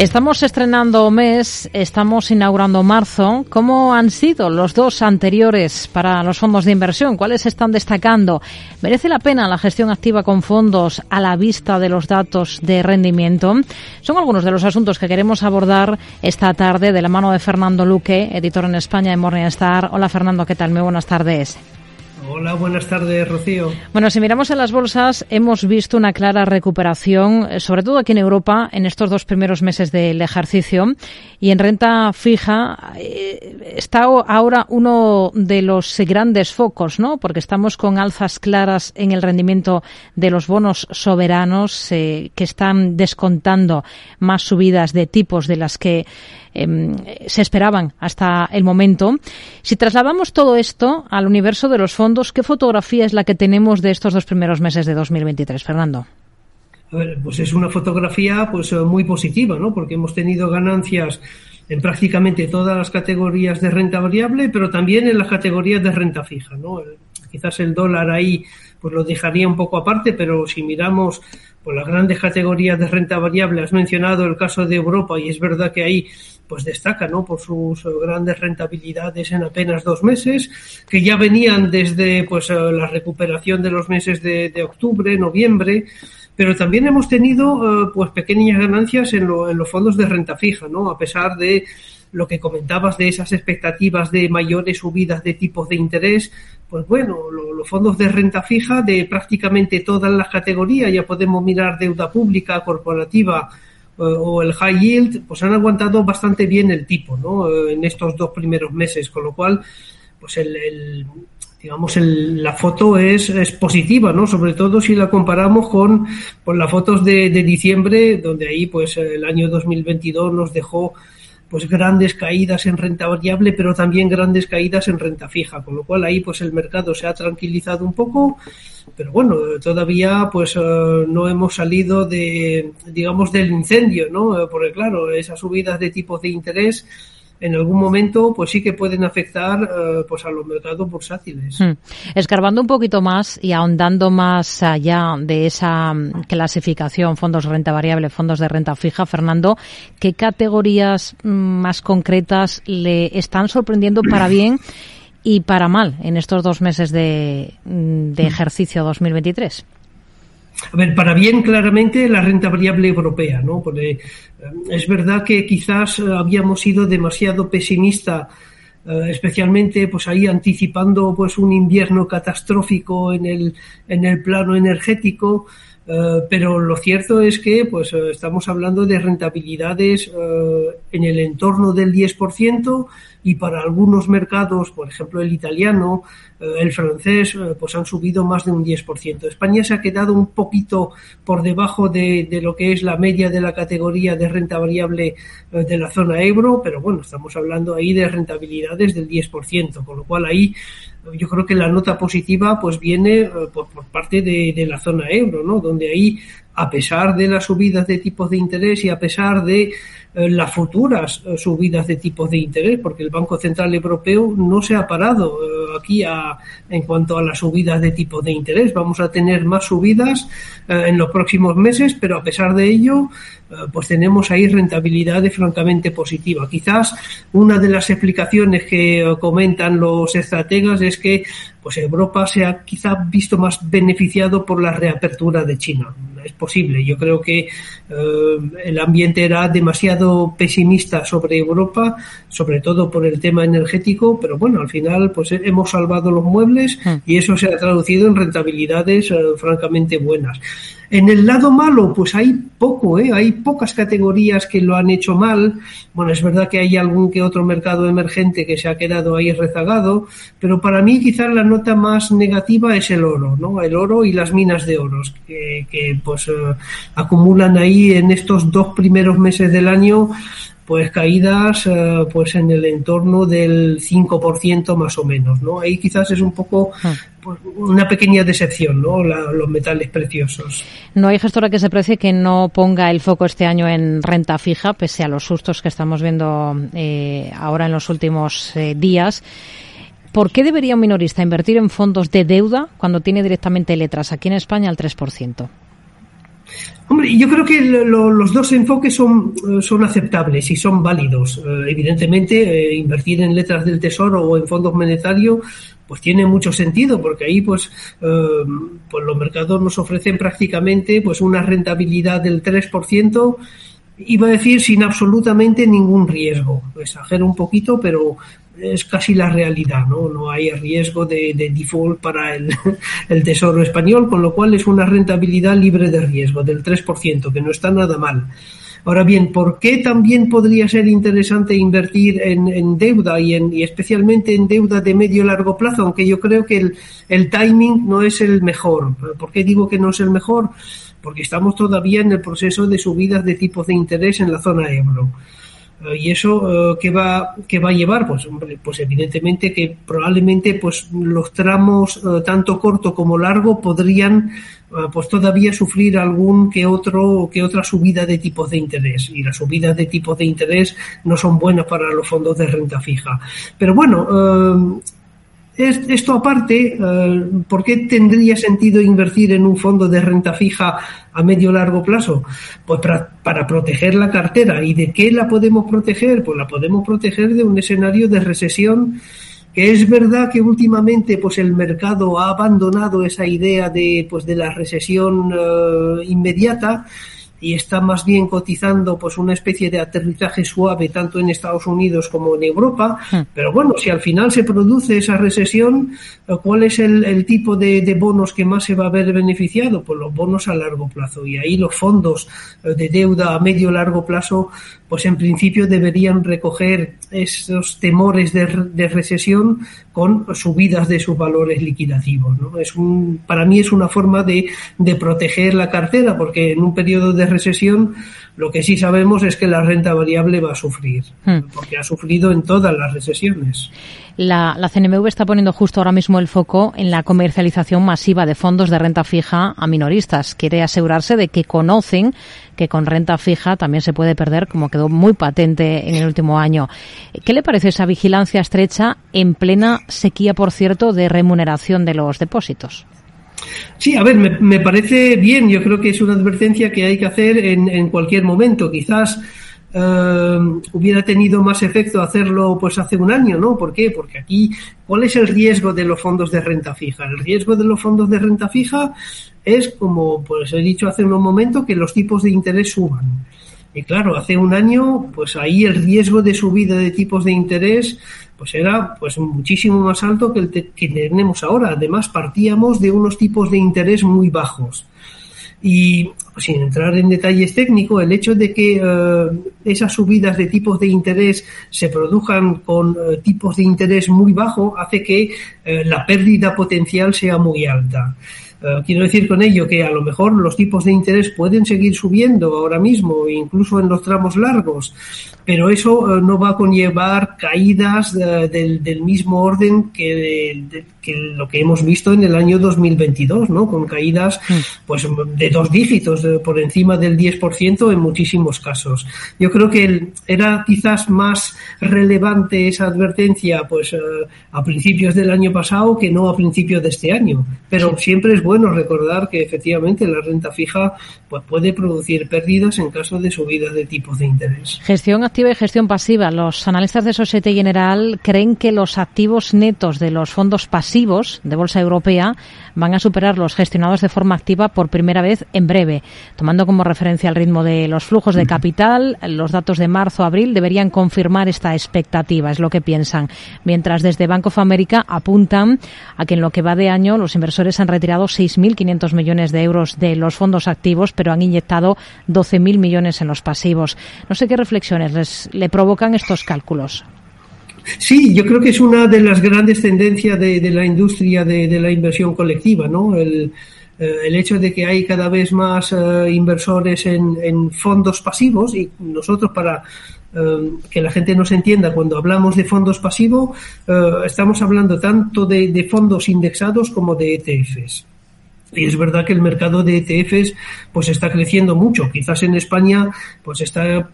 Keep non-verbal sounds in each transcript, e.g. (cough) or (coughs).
Estamos estrenando mes, estamos inaugurando marzo. ¿Cómo han sido los dos anteriores para los fondos de inversión? ¿Cuáles están destacando? ¿Merece la pena la gestión activa con fondos a la vista de los datos de rendimiento? Son algunos de los asuntos que queremos abordar esta tarde de la mano de Fernando Luque, editor en España en Morningstar. Hola Fernando, ¿qué tal? Muy buenas tardes. Hola, buenas tardes, Rocío. Bueno, si miramos en las bolsas, hemos visto una clara recuperación, eh, sobre todo aquí en Europa, en estos dos primeros meses del ejercicio. Y en renta fija eh, está ahora uno de los grandes focos, ¿no? Porque estamos con alzas claras en el rendimiento de los bonos soberanos eh, que están descontando más subidas de tipos de las que Em, se esperaban hasta el momento. Si trasladamos todo esto al universo de los fondos, ¿qué fotografía es la que tenemos de estos dos primeros meses de 2023, Fernando? pues es una fotografía pues eh, muy positiva, ¿no? Porque hemos tenido ganancias en prácticamente todas las categorías de renta variable, pero también en las categorías de renta fija, ¿no? Quizás el dólar ahí pues lo dejaría un poco aparte, pero si miramos pues las grandes categorías de renta variable, has mencionado el caso de Europa y es verdad que ahí pues destaca ¿no? por sus grandes rentabilidades en apenas dos meses, que ya venían desde pues la recuperación de los meses de, octubre, noviembre, pero también hemos tenido eh, pues pequeñas ganancias en, en los fondos de renta fija, ¿no? A pesar de lo que comentabas de esas expectativas de mayores subidas de tipos de interés, pues bueno, los fondos de renta fija de prácticamente todas las categorías, ya podemos mirar deuda pública, corporativa eh, o el high yield, pues han aguantado bastante bien el tipo, ¿no? Eh, en estos dos primeros meses, con lo cual, pues el, digamos, el, la foto es, es, positiva, ¿no? Sobre todo si la comparamos con, con las fotos de, de, diciembre, donde ahí, pues, el año 2022 nos dejó pues grandes caídas en renta variable, pero también grandes caídas en renta fija, con lo cual ahí pues el mercado se ha tranquilizado un poco, pero bueno, todavía pues eh, no hemos salido de digamos del incendio, ¿no? Porque claro, esas subidas de tipos de interés en algún momento pues sí que pueden afectar eh, pues a los mercados bursátiles. Hmm. Escarbando un poquito más y ahondando más allá de esa mm, clasificación fondos de renta variable, fondos de renta fija, Fernando, ¿qué categorías mm, más concretas le están sorprendiendo para (coughs) bien y para mal en estos dos meses de, mm, de ejercicio 2023? A ver, para bien claramente la renta variable europea, ¿no? Porque eh, es verdad que quizás eh, habíamos sido demasiado pesimista eh, especialmente pues ahí anticipando pues un invierno catastrófico en el en el plano energético pero lo cierto es que pues estamos hablando de rentabilidades en el entorno del 10% y para algunos mercados, por ejemplo el italiano, eh, el francés, eh, pues han subido más de un 10%. España se ha quedado un poquito por debajo de, de lo que es la media de la categoría de renta variable eh, de la zona euro, pero bueno, estamos hablando ahí de rentabilidades del 10%, con lo cual ahí yo creo que la nota positiva pues viene por, por parte de, de, la zona euro, ¿no? Donde ahí, a pesar de las subidas de tipos de interés y a pesar de eh, las futuras eh, subidas de tipos de interés, porque el Banco Central Europeo no se ha parado eh, aquí a, en cuanto a las subidas de tipos de interés. Vamos a tener más subidas en los próximos meses, pero a pesar de ello, pues tenemos ahí rentabilidades francamente positivas. Quizás una de las explicaciones que comentan los estrategas es que pues Europa se ha quizá visto más beneficiado por la reapertura de China. Es posible. Yo creo que el ambiente era demasiado pesimista sobre Europa, sobre todo por el tema energético, pero bueno, al final pues hemos salvado los muebles hmm. y eso se ha traducido en rentabilidades eh, francamente buenas. En el lado malo, pues hay poco, ¿eh? hay pocas categorías que lo han hecho mal. Bueno, es verdad que hay algún que otro mercado emergente que se ha quedado ahí rezagado, pero para mí quizás la nota más negativa es el oro, ¿no? El oro y las minas de oros, que, pues eh, acumulan ahí en estos dos primeros meses del año pues caídas eh, pues en el entorno del 5% más o menos, ¿no? Ahí quizás es un poco ah. pues, una pequeña decepción, ¿no? los metales preciosos. No hay gestora que se precie que no ponga el foco este año en renta fija, pese a los sustos que estamos viendo eh, ahora en los últimos eh, días. ¿Por qué debería un minorista invertir en fondos de deuda cuando tiene directamente letras aquí en España al 3%? Hombre, yo creo que los dos enfoques son, son aceptables y son válidos. evidentemente, invertir en letras del tesoro o en fondos monetarios pues tiene mucho sentido porque ahí pues, pues los mercados nos ofrecen prácticamente pues una rentabilidad del 3% iba a decir sin absolutamente ningún riesgo. Exagero un poquito, pero es casi la realidad, ¿no? No hay riesgo de, default para (laughs) el, Tesoro español, con lo cual es una rentabilidad libre de riesgo del 3%, que no está nada mal. Ahora bien, ¿por qué también podría ser interesante invertir en, deuda y, en, y especialmente en deuda de medio y largo plazo? Aunque yo creo que el, el timing no es el mejor. ¿Por qué digo que no es el mejor? porque estamos todavía en el proceso de subidas de tipos de interés en la zona euro. Eh, ¿Y eso eh, qué, va, qué va a llevar? Pues, pues evidentemente que probablemente pues, los tramos eh, tanto corto como largo podrían pues todavía sufrir algún que otro que otra subida de tipos de interés y las subidas de tipos de interés no son buenas para los fondos de renta fija pero bueno esto aparte, eh, ¿por qué tendría sentido invertir en un fondo de renta fija a medio largo plazo? Pues para, proteger la cartera. ¿Y de qué la podemos proteger? Pues la podemos proteger de un escenario de recesión que es verdad que últimamente pues el mercado ha abandonado esa idea de pues de la recesión eh, inmediata y está más bien cotizando pues una especie de aterrizaje suave tanto en Estados Unidos como en Europa. Hmm. Pero bueno, si al final se produce esa recesión, ¿cuál es el, tipo de, de, bonos que más se va a ver beneficiado? Pues los bonos a largo plazo. Y ahí los fondos eh, de deuda a medio largo plazo pues en principio deberían recoger esos temores de, recesión con subidas de sus valores liquidativos. ¿no? Es un, para mí es una forma de, de proteger la cartera, porque en un periodo de recesión lo que sí sabemos es que la renta variable va a sufrir, hmm. porque ha sufrido en todas las recesiones. La, la, CNMV está poniendo justo ahora mismo el foco en la comercialización masiva de fondos de renta fija a minoristas. Quiere asegurarse de que conocen que con renta fija también se puede perder, como quedó muy patente en el último año. ¿Qué le parece esa vigilancia estrecha en plena sequía, por cierto, de remuneración de los depósitos? Sí, a ver, me, parece bien. Yo creo que es una advertencia que hay que hacer en, en cualquier momento. Quizás eh, hubiera tenido más efecto hacerlo pues hace un año, ¿no? ¿Por qué? Porque aquí, ¿cuál es el riesgo de los fondos de renta fija? El riesgo de los fondos de renta fija es, como pues he dicho hace un momento, que los tipos de interés suban. Y claro, hace un año, pues ahí el riesgo de subida de tipos de interés pues era pues muchísimo más alto que el que tenemos ahora. Además, partíamos de unos tipos de interés muy bajos. Y pues, sin entrar en detalles técnicos, el hecho de que eh, esas subidas de tipos de interés se produzcan con eh, tipos de interés muy bajos hace que eh, la pérdida potencial sea muy alta. Eh, quiero decir con ello que a lo mejor los tipos de interés pueden seguir subiendo ahora mismo, incluso en los tramos largos, pero eso eh, no va a conllevar caídas eh, del, mismo orden que, lo que hemos visto en el año 2022, ¿no? Con caídas mm. pues de dos dígitos, por encima del 10% en muchísimos casos. Yo creo que era quizás más relevante esa advertencia pues a principios del año pasado que no a principios de este año, pero siempre es bueno recordar que efectivamente la renta fija pues puede producir pérdidas en caso de subidas de tipos de interés. Gestión activa y gestión pasiva. Los analistas de Societe General creen que los activos netos de los fondos pasivos de Bolsa Europea van a superar los gestionados de forma activa por primera vez en breve. Tomando como referencia el ritmo de los flujos de capital, los datos de marzo-abril deberían confirmar esta expectativa, es lo que piensan. Mientras desde Bank of America apuntan a que en lo que va de año los inversores han retirado 6.500 millones de euros de los fondos activos, pero han inyectado 12.000 millones en los pasivos. No sé qué reflexiones les, le provocan estos cálculos. Sí, yo creo que es una de las grandes tendencias de, la industria de, la inversión colectiva, ¿no? El, eh, el hecho de que hay cada vez más eh, inversores en, fondos pasivos y nosotros para eh, que la gente nos entienda cuando hablamos de fondos pasivos estamos hablando tanto de fondos indexados como de ETFs. Y es verdad que el mercado de ETFs pues está creciendo mucho. Quizás en España pues está,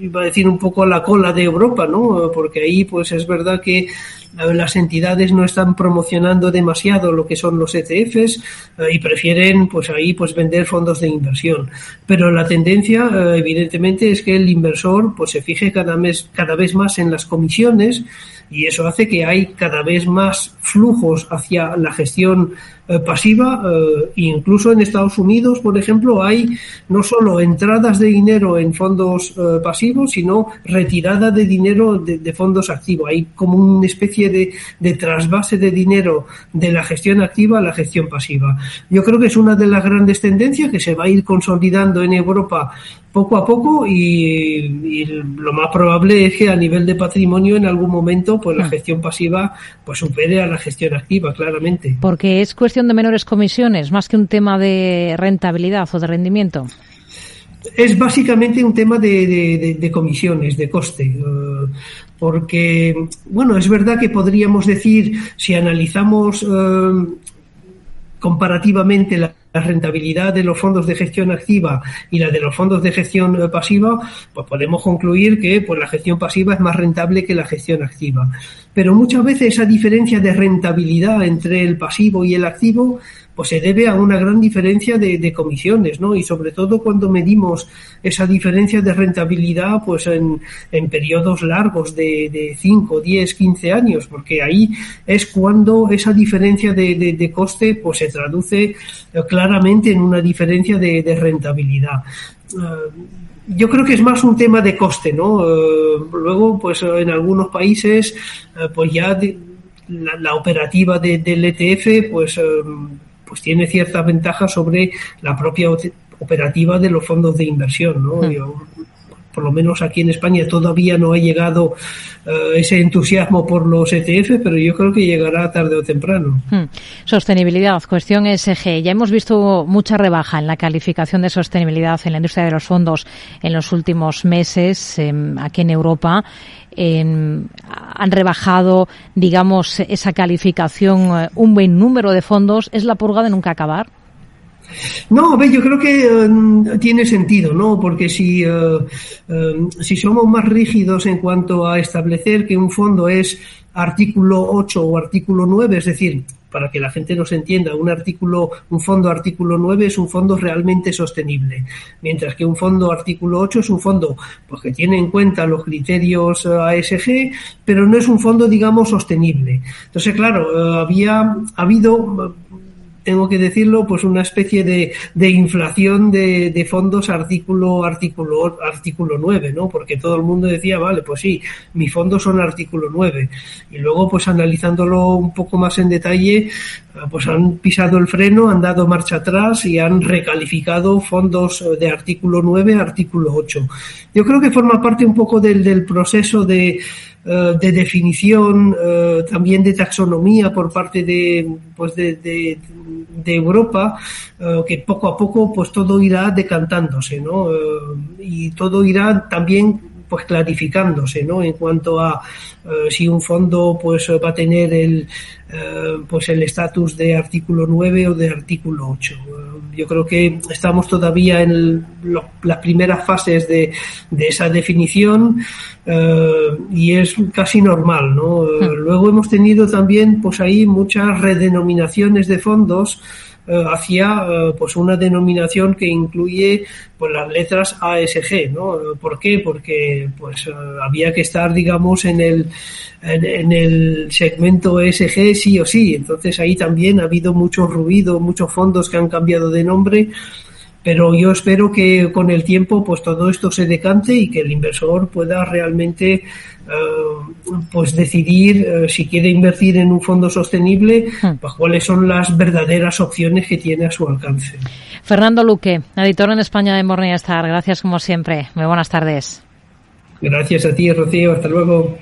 iba a decir, un poco a la cola de Europa, ¿no? Porque ahí pues es verdad que las entidades no están promocionando demasiado lo que son los ETFs eh, y prefieren pues ahí pues vender fondos de inversión. Pero la tendencia eh, evidentemente es que el inversor pues se fije cada mes cada vez más en las comisiones y eso hace que hay cada vez más flujos hacia la gestión eh, pasiva. Eh, incluso en Estados Unidos, por ejemplo, hay no solo entradas de dinero en fondos eh, pasivos, sino retirada de dinero de, fondos activos. Hay como una especie de, de, trasvase de dinero de la gestión activa a la gestión pasiva. Yo creo que es una de las grandes tendencias que se va a ir consolidando en Europa poco a poco y, lo más probable es que a nivel de patrimonio en algún momento pues la hmm. gestión pasiva pues supere a la gestión activa claramente porque es cuestión de menores comisiones más que un tema de rentabilidad o de rendimiento es básicamente un tema de, comisiones, de coste. Eh, porque, bueno, es verdad que podríamos decir, si analizamos eh, comparativamente la, rentabilidad de los fondos de gestión activa y la de los fondos de gestión eh, pasiva, pues podemos concluir que pues, la gestión pasiva es más rentable que la gestión activa. Pero muchas veces esa diferencia de rentabilidad entre el pasivo y el activo pues se debe a una gran diferencia de, comisiones, ¿no? Y sobre todo cuando medimos esa diferencia de rentabilidad, pues en, periodos largos de, de 5, 10, 15 años, porque ahí es cuando esa diferencia de, coste, pues se traduce eh, claramente en una diferencia de, rentabilidad. Eh, yo creo que es más un tema de coste, ¿no? Eh, luego, pues en algunos países, pues ya la, operativa del ETF, pues pues tiene cierta ventaja sobre la propia operativa de los fondos de inversión, ¿no? Hmm. Por lo menos aquí en España todavía no ha llegado eh, ese entusiasmo por los ETF, pero yo creo que llegará tarde o temprano. Hmm. Sostenibilidad, cuestión ESG. Ya hemos visto mucha rebaja en la calificación de sostenibilidad en la industria de los fondos en los últimos meses em, aquí en Europa han rebajado, digamos, esa calificación eh, un buen número de fondos. ¿Es la purga de nunca acabar? No, yo creo que em, tiene sentido, ¿no? Porque si, em, si somos más rígidos en cuanto a establecer que un fondo es artículo 8 o artículo 9, es decir, para que la gente nos entienda, un artículo, un fondo artículo 9 es un fondo realmente sostenible, mientras que un fondo artículo 8 es un fondo pues, que tiene en cuenta los criterios eh, ASG, pero no es un fondo, digamos, sostenible. Entonces, claro, eh, había ha habido tengo que decirlo, pues una especie de, de inflación de, de, fondos artículo, artículo, artículo 9, ¿no? Porque todo el mundo decía, vale, pues sí, mis fondos son artículo 9. Y luego, pues analizándolo un poco más en detalle, ah, pues han pisado el freno, han dado marcha atrás y han recalificado fondos de artículo 9 a artículo 8. Yo creo que forma parte un poco del, del proceso de, eh, de definición, eh, también de taxonomía por parte de, pues de, de, Europa, eh, que poco a poco pues todo irá decantándose, ¿no? y todo irá también pues clarificándose no en cuanto a eh, si un fondo pues va a tener el eh, pues el estatus de artículo 9 o de artículo 8 eh, yo creo que estamos todavía en las primeras fases de, de esa definición y es casi normal no hmm. luego hemos tenido también pues ahí muchas redenominaciones de fondos hacia eh, pues una denominación que incluye pues las letras ASG, ¿no? ¿Por qué? Porque pues eh, había que estar digamos en el en, el segmento ESG sí o sí, entonces ahí también ha habido mucho ruido, muchos fondos que han cambiado de nombre pero yo espero que con el tiempo pues todo esto se decante y que el inversor pueda realmente eh, pues decidir eh, si quiere invertir en un fondo sostenible hmm. pues cuáles son las verdaderas opciones que tiene a su alcance. Fernando Luque, editor en España de Morningstar, gracias como siempre. Muy buenas tardes. Gracias a ti, Rocío. Hasta luego.